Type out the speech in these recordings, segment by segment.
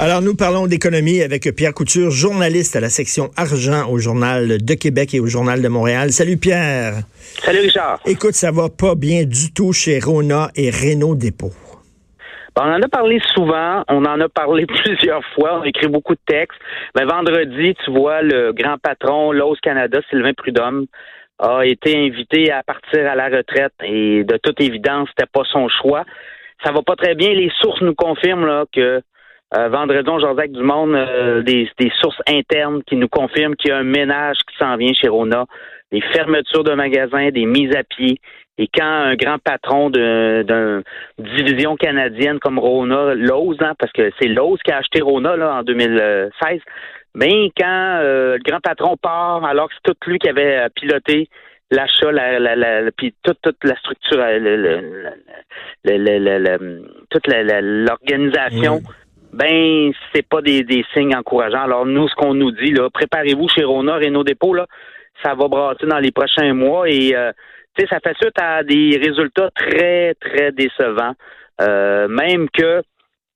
Alors, nous parlons d'économie avec Pierre Couture, journaliste à la section argent au Journal de Québec et au Journal de Montréal. Salut Pierre. Salut Richard. Écoute, ça va pas bien du tout chez Rona et Renault Dépôt. on en a parlé souvent, on en a parlé plusieurs fois, on a écrit beaucoup de textes. Mais vendredi, tu vois, le grand patron, Lowe's Canada, Sylvain Prudhomme, a été invité à partir à la retraite et de toute évidence, c'était pas son choix. Ça va pas très bien. Les sources nous confirment là, que euh, vendredi, Jean-Jacques Dumont, euh, des, des, sources internes qui nous confirment qu'il y a un ménage qui s'en vient chez Rona, des fermetures de magasins, des mises à pied. Et quand un grand patron d'une division canadienne comme Rona, Lowe's, hein, parce que c'est Lowe's qui a acheté Rona là, en 2016, mais quand euh, le grand patron part, alors que c'est tout lui qui avait piloté l'achat, la, la, la, puis toute, toute la structure, toute l'organisation ben c'est pas des, des, signes encourageants. Alors nous, ce qu'on nous dit, là, préparez-vous chez Rona, Renault Dépôt, là, ça va brasser dans les prochains mois et euh, tu sais, ça fait suite à des résultats très, très décevants. Euh, même que,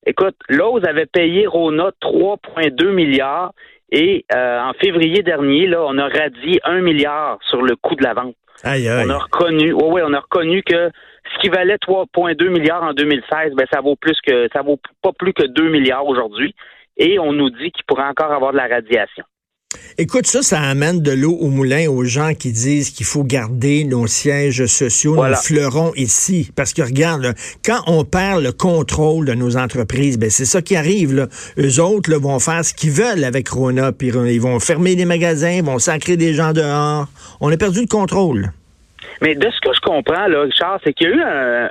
écoute, Lowe's avait payé Rona 3,2 milliards et euh, en février dernier, là, on a radié 1 milliard sur le coût de la vente. Aïe, aïe. On a reconnu, oui, ouais, on a reconnu que ce qui valait 3,2 milliards en 2016, ben ça vaut plus que ça vaut pas plus que 2 milliards aujourd'hui. Et on nous dit qu'il pourrait encore avoir de la radiation. Écoute, ça, ça amène de l'eau au moulin aux gens qui disent qu'il faut garder nos sièges sociaux, nos fleurons ici. Parce que regarde, quand on perd le contrôle de nos entreprises, ben c'est ça qui arrive. Là. Eux autres là, vont faire ce qu'ils veulent avec Rona, puis ils vont fermer des magasins, ils vont sacrer des gens dehors. On a perdu le contrôle. Mais de ce que je comprends, là, Richard, c'est qu'il y a eu un.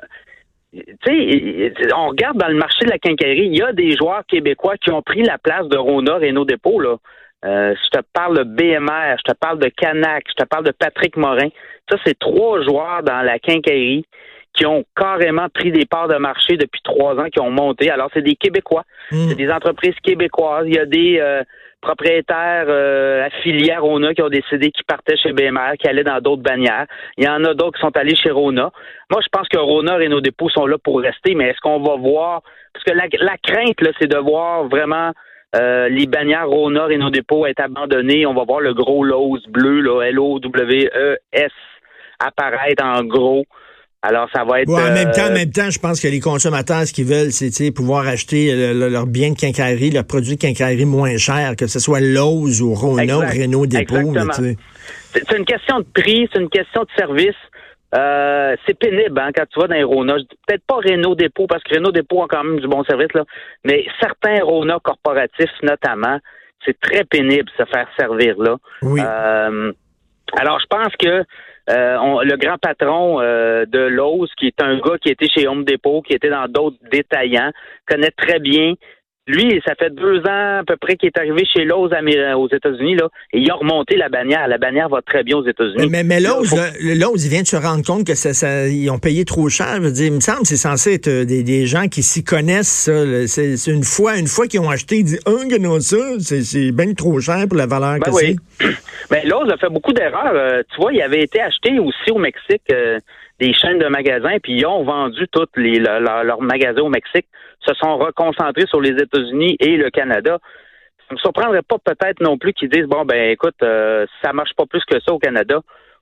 Tu sais, on regarde dans le marché de la quincaillerie, il y a des joueurs québécois qui ont pris la place de Rona et nos dépôts, là. Euh, je te parle de BMR, je te parle de Canac, je te parle de Patrick Morin. Ça, c'est trois joueurs dans la quincaillerie qui ont carrément pris des parts de marché depuis trois ans, qui ont monté. Alors, c'est des Québécois. Hmm. C'est des entreprises québécoises. Il y a des euh, propriétaires euh, affiliés à Rona qui ont décidé qu'ils partaient chez BMR, qui allaient dans d'autres bannières. Il y en a d'autres qui sont allés chez Rona. Moi, je pense que Rona et nos dépôts sont là pour rester, mais est-ce qu'on va voir... Parce que la, crainte, là, c'est de voir vraiment euh, les bannières Rona et nos dépôts être abandonnés. On va voir le gros Lowe's bleu, L-O-W-E-S, apparaître en gros. Alors, ça va être. en même temps, en euh, même temps, je pense que les consommateurs, ce qu'ils veulent, c'est pouvoir acheter leurs biens de quincaillerie, leurs produits de quincaillerie moins chers, que ce soit Lowe's ou Rona ou Renault Dépôt. C'est une question de prix, c'est une question de service. Euh, c'est pénible hein, quand tu vas dans les Rona. Peut-être pas Renault Dépôt, parce que Renault Dépôt a quand même du bon service, là, mais certains Rona corporatifs, notamment, c'est très pénible se faire servir là. Oui. Euh, alors, je pense que euh, le grand patron euh, de Lowe's, qui est un gars qui était chez Home Depot, qui était dans d'autres détaillants, connaît très bien. Lui, ça fait deux ans à peu près qu'il est arrivé chez Lowe's aux États-Unis, là, et il a remonté la bannière. La bannière va très bien aux États-Unis. Mais, mais Lowe's, il vient de se rendre compte que ça, ils ont payé trop cher. Je veux dire, il me semble que c'est censé être euh, des, gens qui s'y connaissent. C'est une fois, une fois qu'ils ont acheté, ils disent, oh, non, ça, c'est bien trop cher pour la valeur ben que oui. c'est. Mais ben, Lowe's a fait beaucoup d'erreurs. Euh, tu vois, il avait été acheté aussi au Mexique euh, des chaînes de magasins, puis ils ont vendu tous leurs magasins au Mexique, se sont reconcentrés sur les États-Unis et le Canada. Ça me surprendrait pas peut-être non plus qu'ils disent bon ben écoute, euh, ça marche pas plus que ça au Canada,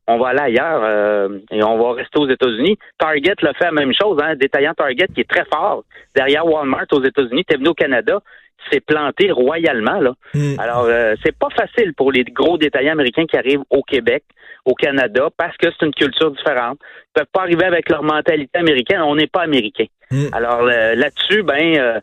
on va aller ailleurs euh, et on va rester aux États-Unis. Target l'a fait la même chose, hein, détaillant Target qui est très fort derrière Walmart aux États-Unis, t'es venu au Canada, s'est planté royalement là. Hmm. Alors euh, c'est pas facile pour les gros détaillants américains qui arrivent au Québec, au Canada, parce que c'est une culture différente. Ils peuvent pas arriver avec leur mentalité américaine. On n'est pas américain. Hmm. Alors euh, là-dessus, ben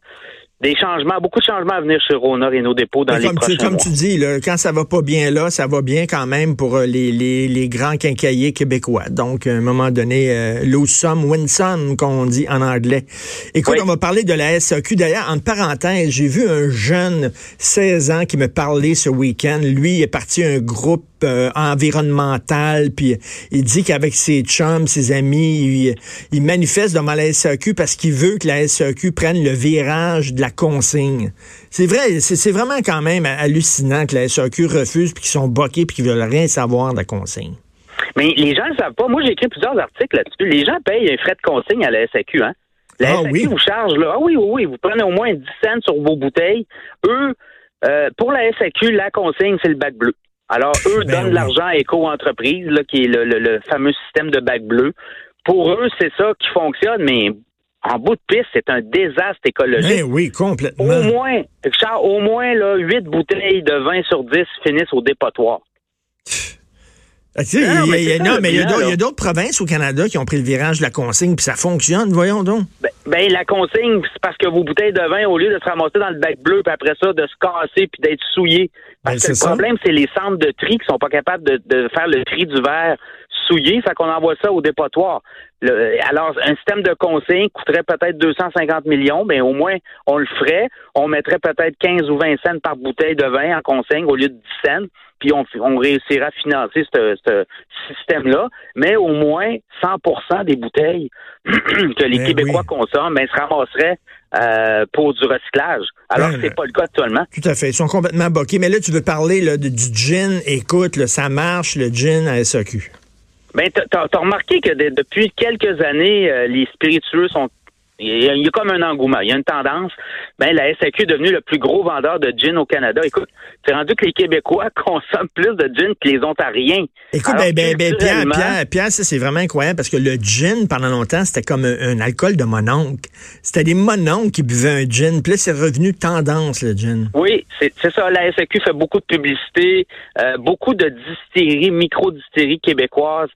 des changements, beaucoup de changements à venir chez Rona et nos dépôts dans les comme prochains tu, Comme tu dis, là, quand ça va pas bien là, ça va bien quand même pour euh, les, les, les grands quincailliers québécois. Donc, à un moment donné, euh, lose some, win some, qu'on dit en anglais. Écoute, on va parler de la SAQ. D'ailleurs, en parenthèse, j'ai vu un jeune 16 ans qui me parlait ce week-end. Lui, il est parti un groupe euh, environnemental, puis il dit qu'avec ses chums, ses amis, il, manifeste devant la SAQ parce qu'il veut que la SAQ prenne le virage de la consigne. C'est vrai, c'est vraiment quand même hallucinant que la SAQ refuse, puis qu'ils sont boqués, puis qu'ils veulent rien savoir de la consigne. Mais les gens ne savent pas. Moi, j'ai écrit plusieurs articles là-dessus. Les gens payent un frais de consigne à la SAQ, hein? La ah, SAQ oui? vous charge, là. Ah oui, oui, oui. Vous prenez au moins 10 cents sur vos bouteilles. Eux, euh, pour la SAQ, la consigne, c'est le bac bleu. Alors, eux ben donnent de l'argent à Éco-entreprise, qui est le, fameux système de bac bleu. Pour eux, c'est ça qui fonctionne, mais en bout de piste, c'est un désastre écologique. Ben oui, complètement. Au moins, Charles, au moins, là, 8 bouteilles de vin sur 10 finissent au dépotoir. non, mais il y a, d'autres provinces au Canada qui ont pris le virage de la consigne, puis ça fonctionne, voyons donc. Ben, ben, la consigne, c'est parce que vos bouteilles de vin, au lieu de se ramasser dans le bac bleu, puis après ça, de se casser, puis d'être souillées. Parce ben, que le problème, c'est les centres de tri qui sont pas capables de, faire le tri du verre souillé, fait qu'on envoie ça au dépotoir. alors, un système de consigne coûterait peut-être 250 millions, mais au moins, on le ferait. On mettrait peut-être 15 ou 20 cents par bouteille de vin en consigne au lieu de 10 cents puis on, on réussira à financer ce système-là, mais au moins 100% des bouteilles que les ben Québécois consomment ben, se ramasseraient euh, pour du recyclage. Alors ben, que c'est pas le cas actuellement. Tout à fait. Ils sont complètement boqués. Mais là, tu veux parler là, du gin. Écoute, ça marche, le gin à SAQ. Ben, t'as as remarqué que depuis quelques années, euh, les spiritueux sont il y, a, comme un engouement, il y a une tendance. Ben, la SAQ est devenue le plus gros vendeur de gin au Canada. Écoute, c'est rendu que les Québécois consomment plus de gin que les Ontariens. Écoute, ben, ben, ben, Pierre, Pierre, Pierre, ça c'est vraiment incroyable parce que le gin, pendant longtemps, c'était comme un, alcool de mononcle. C'était des mononcles qui buvaient un gin. Puis là, c'est revenu tendance, le gin. Oui, c'est ça. La SAQ fait beaucoup de publicité, euh, beaucoup de distilleries, micro-distilleries québécoises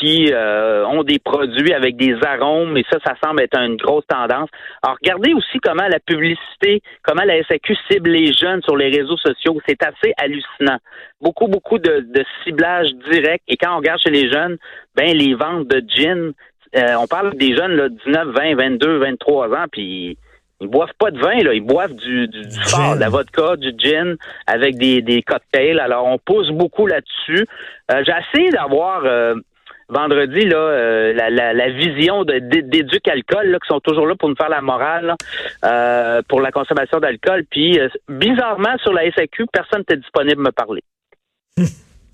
qui euh, ont des produits avec des arômes, et ça, ça semble être une grosse tendance. Alors, regardez aussi comment la publicité, comment la SAQ cible les jeunes sur les réseaux sociaux. C'est assez hallucinant. Beaucoup, beaucoup de, ciblage direct. Et quand on regarde chez les jeunes, ben les ventes de gin, euh, on parle des jeunes là, 19, 20, 22, 23 ans, puis ils boivent pas de vin, là, ils boivent du, du, fort, de la vodka, du gin, avec des, des cocktails. Alors, on pousse beaucoup là-dessus. Euh, j'ai essayé d'avoir vendredi là euh, la, la, vision d'Éduc Alcool là, qui sont toujours là pour nous faire la morale euh, pour la consommation d'alcool. Puis euh, bizarrement sur la SAQ, personne n'était disponible me parler.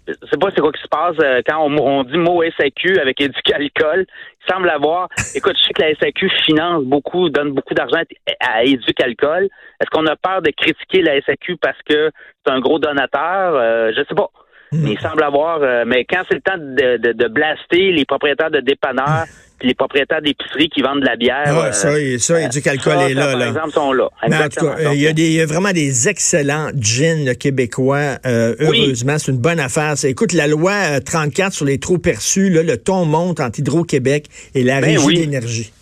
Je sais pas c'est quoi qui se passe quand on, dit mot SAQ avec Éduc Alcool. Il semble avoir. Écoute, je sais que la SAQ finance beaucoup, donne beaucoup d'argent à Éduc Alcool. Est-ce qu'on a peur de critiquer la SAQ parce que c'est un gros donateur? je sais pas. Hmm. Il semble avoir, euh, mais quand c'est le temps de, de, de, blaster les propriétaires de dépanneurs, puis les propriétaires d'épiceries qui vendent de la bière. Ah, ça, euh, ça, et du calcul est là. Par exemple, sont là. Mais en tout cas, il y, a des, y a vraiment des excellents gins québécois. Euh, heureusement, c'est une bonne affaire. Écoute, la loi 34 sur les trop perçus, là, le ton monte entre Hydro-Québec et la ben Régie d'énergie.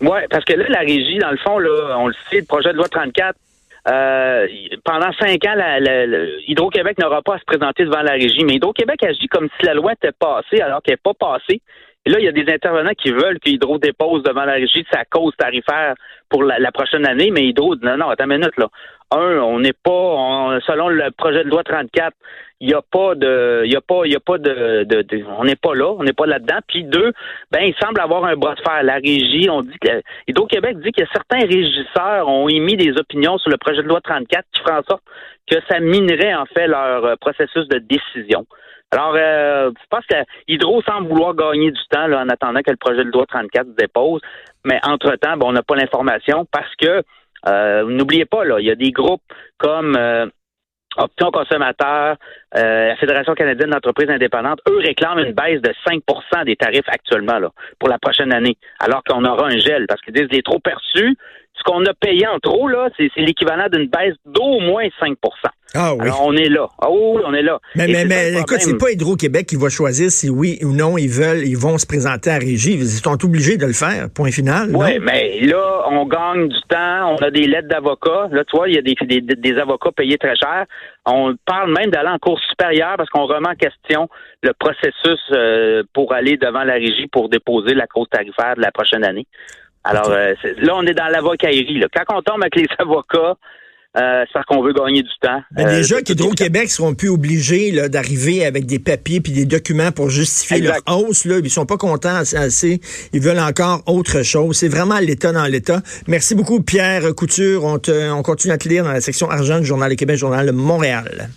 Oui, parce que là, la Régie, dans le fond, là, on le sait, le projet de loi 34 euh, pendant cinq ans, la, Hydro-Québec n'aura pas à se présenter devant la régie, mais Hydro-Québec agit comme si la loi était passée alors qu'elle n'est pas passée. Et là, il y a des intervenants qui veulent que Hydro dépose devant la régie sa cause tarifaire pour la, prochaine année, mais Hydro, non, non, attends une minute, là. Un, on n'est pas, selon le projet de loi 34, il n'y a pas de, il a pas, il a pas de, de, on n'est pas là, on n'est pas là-dedans. Puis deux, ben, il semble avoir un bras de fer. La régie, on dit que, Hydro-Québec dit que certains régisseurs ont émis des opinions sur le projet de loi 34 qui fera en sorte que ça minerait, en fait, leur euh, processus de décision. Alors, euh, je pense que Hydro semble vouloir gagner du temps là, en attendant que le projet de loi 34 se dépose. Mais entre-temps, bon, on n'a pas l'information parce que, n'oubliez pas, là, il y a des groupes comme euh, Option Consommateur, euh, la Fédération canadienne d'entreprises indépendantes, eux réclament une baisse de 5% des tarifs actuellement là, pour la prochaine année, alors qu'on aura un gel, parce qu'ils disent les trop perçus, ce qu'on a payé en trop, là, c'est l'équivalent d'une baisse d'au moins 5 Ah oui. Alors, on est là. Ah oui, on est là. Mais, mais, mais écoute, c'est pas Hydro-Québec qui va choisir si oui ou non ils veulent, ils vont se présenter à régie. Ils sont obligés de le faire, point final. Oui, mais là, on gagne du temps, on a des lettres d'avocats. Là, tu vois, il y a des, des, des, avocats payés très cher. On parle même d'aller en cours supérieure parce qu'on remet en question le processus euh, pour aller devant la régie pour déposer la cause tarifaire de la prochaine année. Alors euh, là, on est dans l'avocaillerie. Quand on tombe avec les avocats, euh, c'est parce qu'on veut gagner du temps. Euh, déjà qu'Hydro-Québec seront plus obligés d'arriver avec des papiers puis des documents pour justifier leur hausse. Là. Ils sont pas contents assez. Ils veulent encore autre chose. C'est vraiment l'État dans l'État. Merci beaucoup, Pierre Couture. On, on continue à te lire dans la section argent du Journal de Québec, Journal de Montréal.